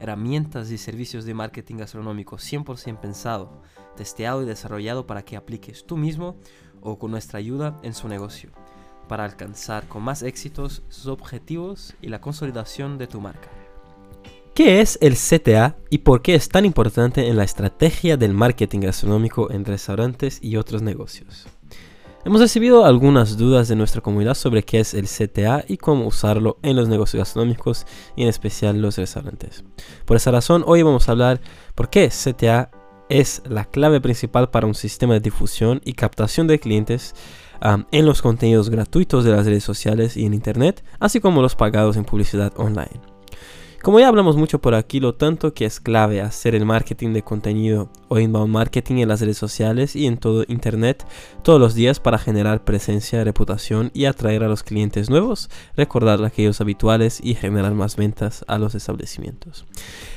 herramientas y servicios de marketing gastronómico 100% pensado testeado y desarrollado para que apliques tú mismo o con nuestra ayuda en su negocio, para alcanzar con más éxitos sus objetivos y la consolidación de tu marca. ¿Qué es el CTA y por qué es tan importante en la estrategia del marketing gastronómico en restaurantes y otros negocios? Hemos recibido algunas dudas de nuestra comunidad sobre qué es el CTA y cómo usarlo en los negocios gastronómicos y en especial los restaurantes. Por esa razón, hoy vamos a hablar por qué CTA es la clave principal para un sistema de difusión y captación de clientes en los contenidos gratuitos de las redes sociales y en Internet, así como los pagados en publicidad online. Como ya hablamos mucho por aquí, lo tanto que es clave hacer el marketing de contenido o inbound marketing en las redes sociales y en todo Internet todos los días para generar presencia, reputación y atraer a los clientes nuevos, recordar a aquellos habituales y generar más ventas a los establecimientos.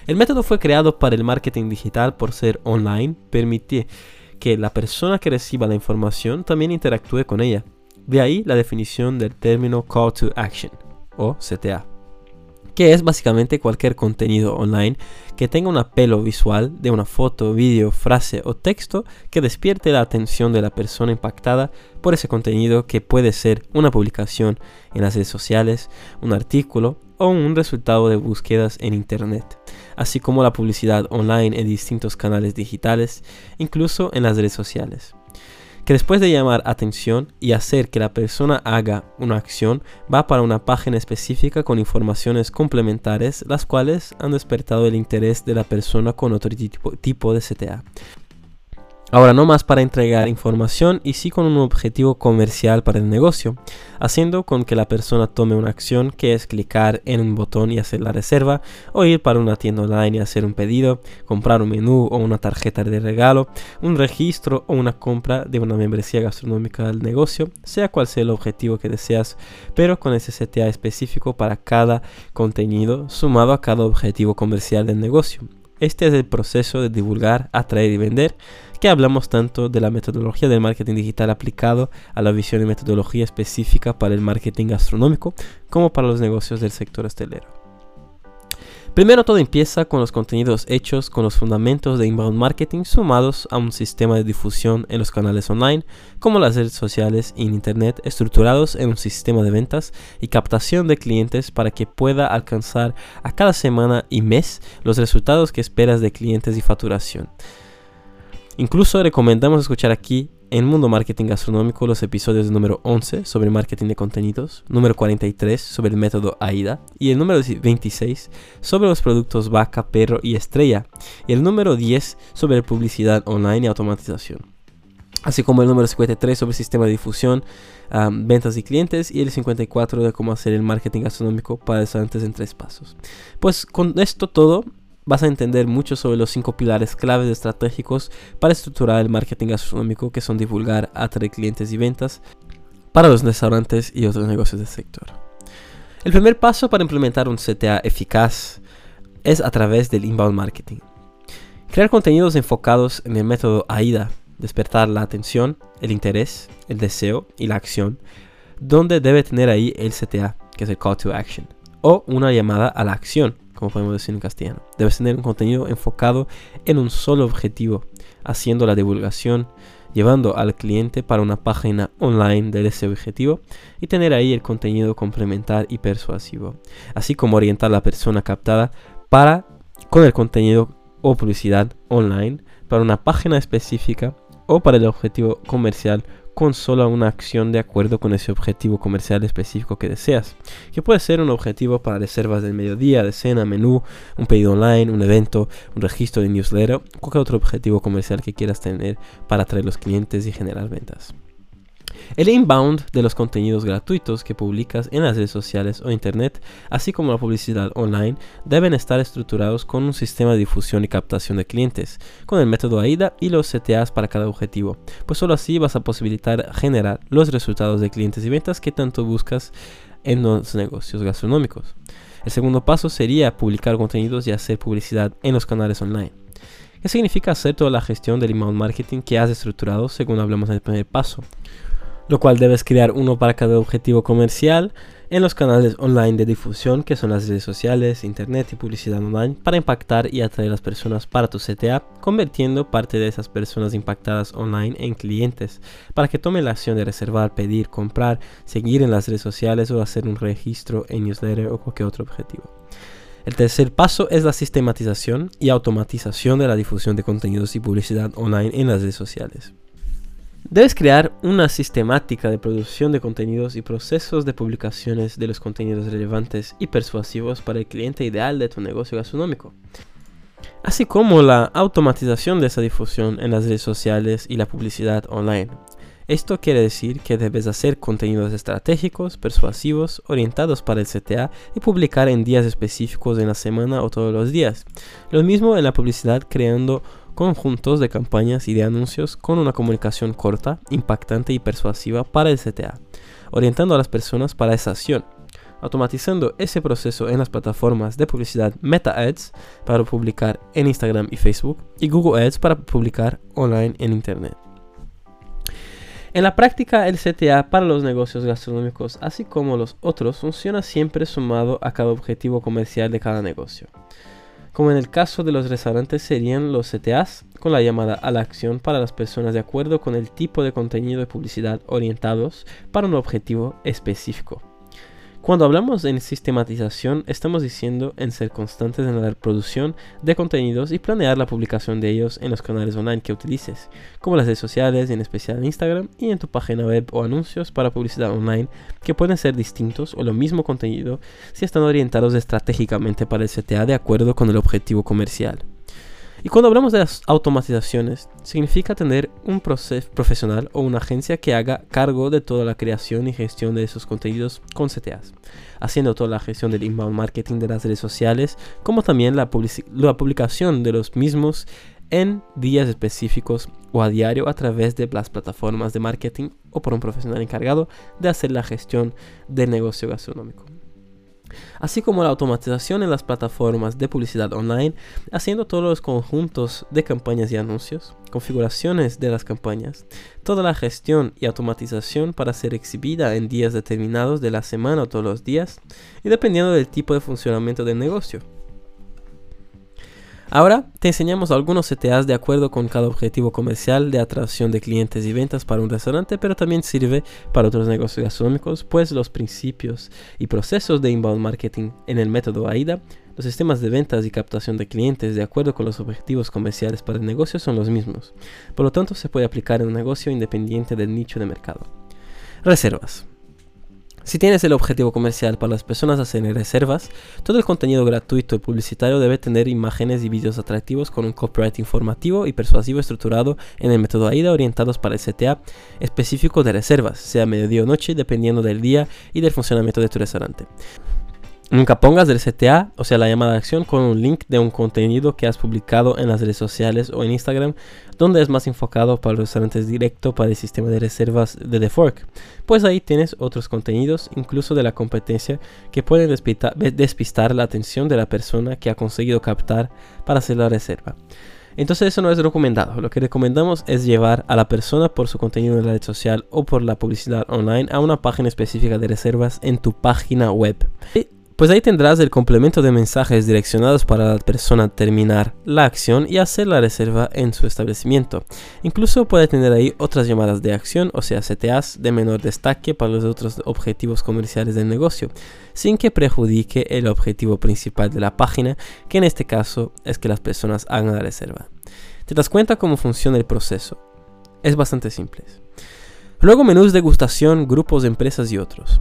El método fue creado para el marketing digital por ser online, permite que la persona que reciba la información también interactúe con ella. De ahí la definición del término Call to Action o CTA que es básicamente cualquier contenido online que tenga un apelo visual de una foto, vídeo, frase o texto que despierte la atención de la persona impactada por ese contenido que puede ser una publicación en las redes sociales, un artículo o un resultado de búsquedas en Internet, así como la publicidad online en distintos canales digitales, incluso en las redes sociales que después de llamar atención y hacer que la persona haga una acción, va para una página específica con informaciones complementares, las cuales han despertado el interés de la persona con otro tipo, de CTA. Ahora no más para entregar información y sí con un objetivo comercial para el negocio, haciendo con que la persona tome una acción que es clicar en un botón y hacer la reserva, o ir para una tienda online y hacer un pedido, comprar un menú o una tarjeta de regalo, un registro o una compra de una membresía gastronómica del negocio, sea cual sea el objetivo que deseas, pero con ese CTA específico para cada contenido sumado a cada objetivo comercial del negocio. Este es el proceso de divulgar, atraer y vender, que hablamos tanto de la metodología del marketing digital aplicado a la visión y metodología específica para el marketing gastronómico como para los negocios del sector hostelero. Primero todo empieza con los contenidos hechos con los fundamentos de inbound marketing sumados a un sistema de difusión en los canales online como las redes sociales y en internet estructurados en un sistema de ventas y captación de clientes para que pueda alcanzar a cada semana y mes los resultados que esperas de clientes y facturación. Incluso recomendamos escuchar aquí en Mundo Marketing Gastronómico los episodios número 11 sobre marketing de contenidos, número 43 sobre el método AIDA y el número 26 sobre los productos vaca, perro y estrella y el número 10 sobre publicidad online y automatización. Así como el número 53 sobre sistema de difusión, ventas y clientes y el 54 de cómo hacer el marketing gastronómico para restaurantes en tres pasos. Pues con esto todo vas a entender mucho sobre los cinco pilares claves estratégicos para estructurar el marketing gastronómico que son divulgar, atraer clientes y ventas para los restaurantes y otros negocios del sector. El primer paso para implementar un CTA eficaz es a través del inbound marketing. Crear contenidos enfocados en el método AIDA, despertar la atención, el interés, el deseo y la acción, donde debe tener ahí el CTA, que es el call to action, o una llamada a la acción, como podemos decir en castellano. Debes tener un contenido enfocado en un solo objetivo, haciendo la divulgación, llevando al cliente para una página online de ese objetivo y tener ahí el contenido complementar y persuasivo, así como orientar a la persona captada para con el contenido o publicidad online para una página específica o para el objetivo comercial con solo una acción de acuerdo con ese objetivo comercial específico que deseas, que puede ser un objetivo para reservas del mediodía, de cena, menú, un pedido online, un evento, un registro de newsletter, cualquier otro objetivo comercial que quieras tener para atraer los clientes y generar ventas. El inbound de los contenidos gratuitos que publicas en las redes sociales o internet, así como la publicidad online, deben estar estructurados con un sistema de difusión y captación de clientes, con el método AIDA y los CTAs para cada objetivo, pues solo así vas a posibilitar generar los resultados de clientes y ventas que tanto buscas en los negocios gastronómicos. El segundo paso sería publicar contenidos y hacer publicidad en los canales online. ¿Qué significa hacer toda la gestión del inbound marketing que has estructurado según hablamos en el primer paso? Lo cual debes crear uno para cada objetivo comercial en los canales online de difusión que son las redes sociales, internet y publicidad online para impactar y atraer a las personas para tu CTA, convirtiendo parte de esas personas impactadas online en clientes para que tomen la acción de reservar, pedir, comprar, seguir en las redes sociales o hacer un registro en newsletter o cualquier otro objetivo. El tercer paso es la sistematización y automatización de la difusión de contenidos y publicidad online en las redes sociales. Debes crear una sistemática de producción de contenidos y procesos de publicaciones de los contenidos relevantes y persuasivos para el cliente ideal de tu negocio gastronómico, así como la automatización de esa difusión en las redes sociales y la publicidad online. Esto quiere decir que debes hacer contenidos estratégicos, persuasivos, orientados para el CTA y publicar en días específicos en la semana o todos los días. Lo mismo en la publicidad creando conjuntos de campañas y de anuncios con una comunicación corta, impactante y persuasiva para el CTA, orientando a las personas para esa acción, automatizando ese proceso en las plataformas de publicidad Meta Ads para publicar en Instagram y Facebook y Google Ads para publicar online en Internet. En la práctica, el CTA para los negocios gastronómicos, así como los otros, funciona siempre sumado a cada objetivo comercial de cada negocio como en el caso de los restaurantes serían los CTAs, con la llamada a la acción para las personas de acuerdo con el tipo de contenido de publicidad orientados para un objetivo específico. Cuando hablamos en sistematización, estamos diciendo en ser constantes en la producción de contenidos y planear la publicación de ellos en los canales online que utilices, como las redes sociales, en especial en Instagram y en tu página web o anuncios para publicidad online que pueden ser distintos o lo mismo contenido si están orientados estratégicamente para el CTA de acuerdo con el objetivo comercial. Y cuando hablamos de las automatizaciones, significa tener un profesional o una agencia que haga cargo de toda la creación y gestión de esos contenidos con CTAs, haciendo toda la gestión del inbound marketing de las redes sociales, como también la, la publicación de los mismos en días específicos o a diario a través de las plataformas de marketing o por un profesional encargado de hacer la gestión del negocio gastronómico así como la automatización en las plataformas de publicidad online, haciendo todos los conjuntos de campañas y anuncios, configuraciones de las campañas, toda la gestión y automatización para ser exhibida en días determinados de la semana o todos los días, y dependiendo del tipo de funcionamiento del negocio. Ahora te enseñamos algunos CTAs de acuerdo con cada objetivo comercial de atracción de clientes y ventas para un restaurante, pero también sirve para otros negocios gastronómicos, pues los principios y procesos de inbound marketing en el método AIDA, los sistemas de ventas y captación de clientes de acuerdo con los objetivos comerciales para el negocio son los mismos. Por lo tanto, se puede aplicar en un negocio independiente del nicho de mercado. Reservas. Si tienes el objetivo comercial para las personas hacer reservas, todo el contenido gratuito y publicitario debe tener imágenes y vídeos atractivos con un copyright informativo y persuasivo estructurado en el método AIDA orientados para el CTA específico de reservas, sea mediodía o noche, dependiendo del día y del funcionamiento de tu restaurante. Nunca pongas el CTA, o sea, la llamada de acción, con un link de un contenido que has publicado en las redes sociales o en Instagram, donde es más enfocado para los restaurantes directo para el sistema de reservas de The Fork. Pues ahí tienes otros contenidos, incluso de la competencia, que pueden despistar la atención de la persona que ha conseguido captar para hacer la reserva. Entonces eso no es recomendado. Lo que recomendamos es llevar a la persona por su contenido en la red social o por la publicidad online a una página específica de reservas en tu página web. Pues ahí tendrás el complemento de mensajes direccionados para la persona terminar la acción y hacer la reserva en su establecimiento. Incluso puede tener ahí otras llamadas de acción, o sea, CTAs de menor destaque para los otros objetivos comerciales del negocio, sin que perjudique el objetivo principal de la página, que en este caso es que las personas hagan la reserva. ¿Te das cuenta cómo funciona el proceso? Es bastante simple. Luego menús de degustación, grupos de empresas y otros.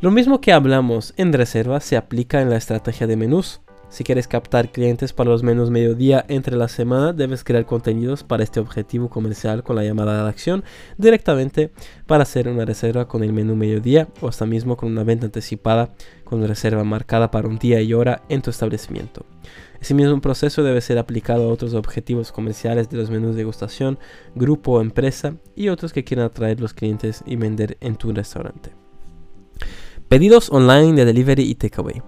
Lo mismo que hablamos en reserva se aplica en la estrategia de menús, Si quieres captar clientes para los menús mediodía entre la semana, debes crear contenidos para este objetivo comercial con la llamada a la acción directamente para hacer una reserva con el menú mediodía o hasta mismo con una venta anticipada con reserva marcada para un día y hora en tu establecimiento. Ese mismo proceso debe ser aplicado a otros objetivos comerciales de los menús de degustación, grupo o empresa y otros que quieran atraer los clientes y vender en tu restaurante. Pedidos online de delivery y takeaway.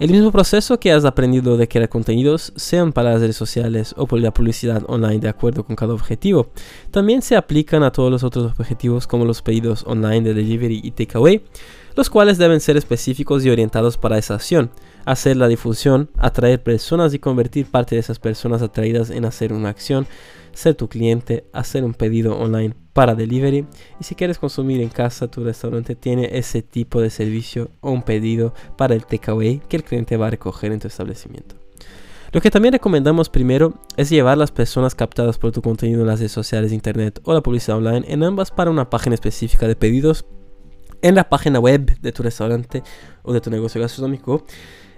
El mismo proceso que has aprendido de crear contenidos, sean para las redes sociales o por la publicidad online de acuerdo con cada objetivo, también se aplican a todos los otros objetivos como los pedidos online de delivery y takeaway, los cuales deben ser específicos y orientados para esa acción, hacer la difusión, atraer personas y convertir parte de esas personas atraídas en hacer una acción, ser tu cliente, hacer un pedido online para delivery y si quieres consumir en casa tu restaurante tiene ese tipo de servicio o un pedido para el takeaway que el cliente va a recoger en tu establecimiento. Lo que también recomendamos primero es llevar las personas captadas por tu contenido en las redes sociales, internet o la publicidad online en ambas para una página específica de pedidos en la página web de tu restaurante o de tu negocio gastronómico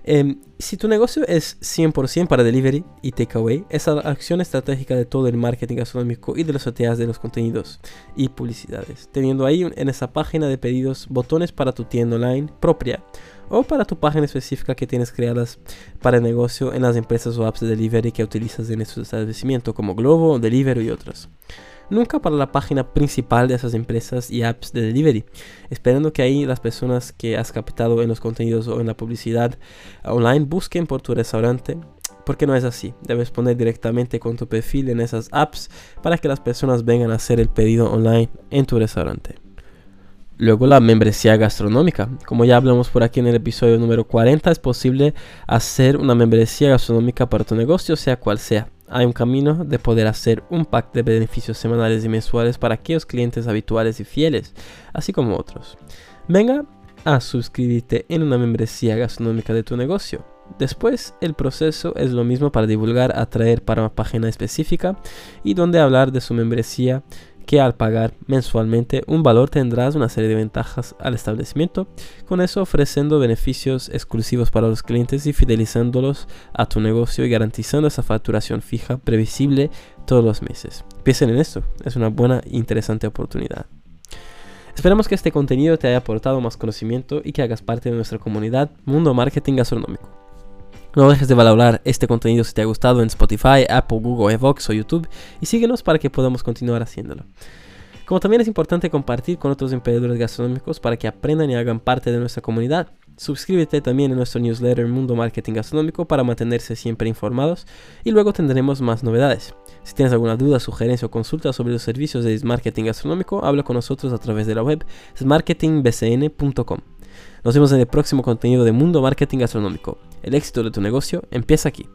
Em, si tu negocio es 100% para delivery y takeaway, es la acción estratégica de todo el marketing gastronómico y de las OTAs de los contenidos y publicidades, teniendo ahí en esa página de pedidos botones para tu tienda online propia o para tu página específica que tienes creadas para el negocio en las empresas o apps de delivery que utilizas en tu establecimiento como Globo, Delivery y otras nunca para la página principal de esas empresas y apps de delivery, esperando que ahí las personas que has captado en los contenidos o en la publicidad online busquen por tu restaurante. Porque no es así, debes poner directamente con tu perfil en esas apps para que las personas vengan a hacer el pedido online en tu restaurante. Luego la membresía gastronómica. Como ya hablamos por aquí en el episodio número 40, es posible hacer una membresía gastronómica para tu negocio, sea cual sea hay un camino de poder hacer un pack de beneficios semanales y mensuales para aquellos clientes habituales y fieles, así como otros. Venga a suscribirte en una membresía gastronómica de tu negocio. Después, el proceso es lo mismo para divulgar, atraer para una página específica y donde hablar de su membresía que al pagar mensualmente un valor tendrás una serie de ventajas al establecimiento, con eso ofreciendo beneficios exclusivos para los clientes y fidelizándolos a tu negocio y garantizando esa facturación fija previsible todos los meses. Piensen en esto, es una buena e interesante oportunidad. Esperamos que este contenido te haya aportado más conocimiento y que hagas parte de nuestra comunidad Mundo Marketing Gastronómico. No dejes de valorar este contenido si te ha gustado en Spotify, Apple, Google, Evox o YouTube y síguenos para que podamos continuar haciéndolo. Como también es importante compartir con otros emprendedores gastronómicos para que aprendan y hagan parte de nuestra comunidad. Suscríbete también a nuestro newsletter Mundo Marketing Gastronómico para mantenerse siempre informados y luego tendremos más novedades. Si tienes alguna duda, sugerencia o consulta sobre los servicios de marketing gastronómico, habla con nosotros a través de la web marketingbcn.com. Nos vemos en el próximo contenido de Mundo Marketing Gastronómico. El éxito de tu negocio empieza aquí.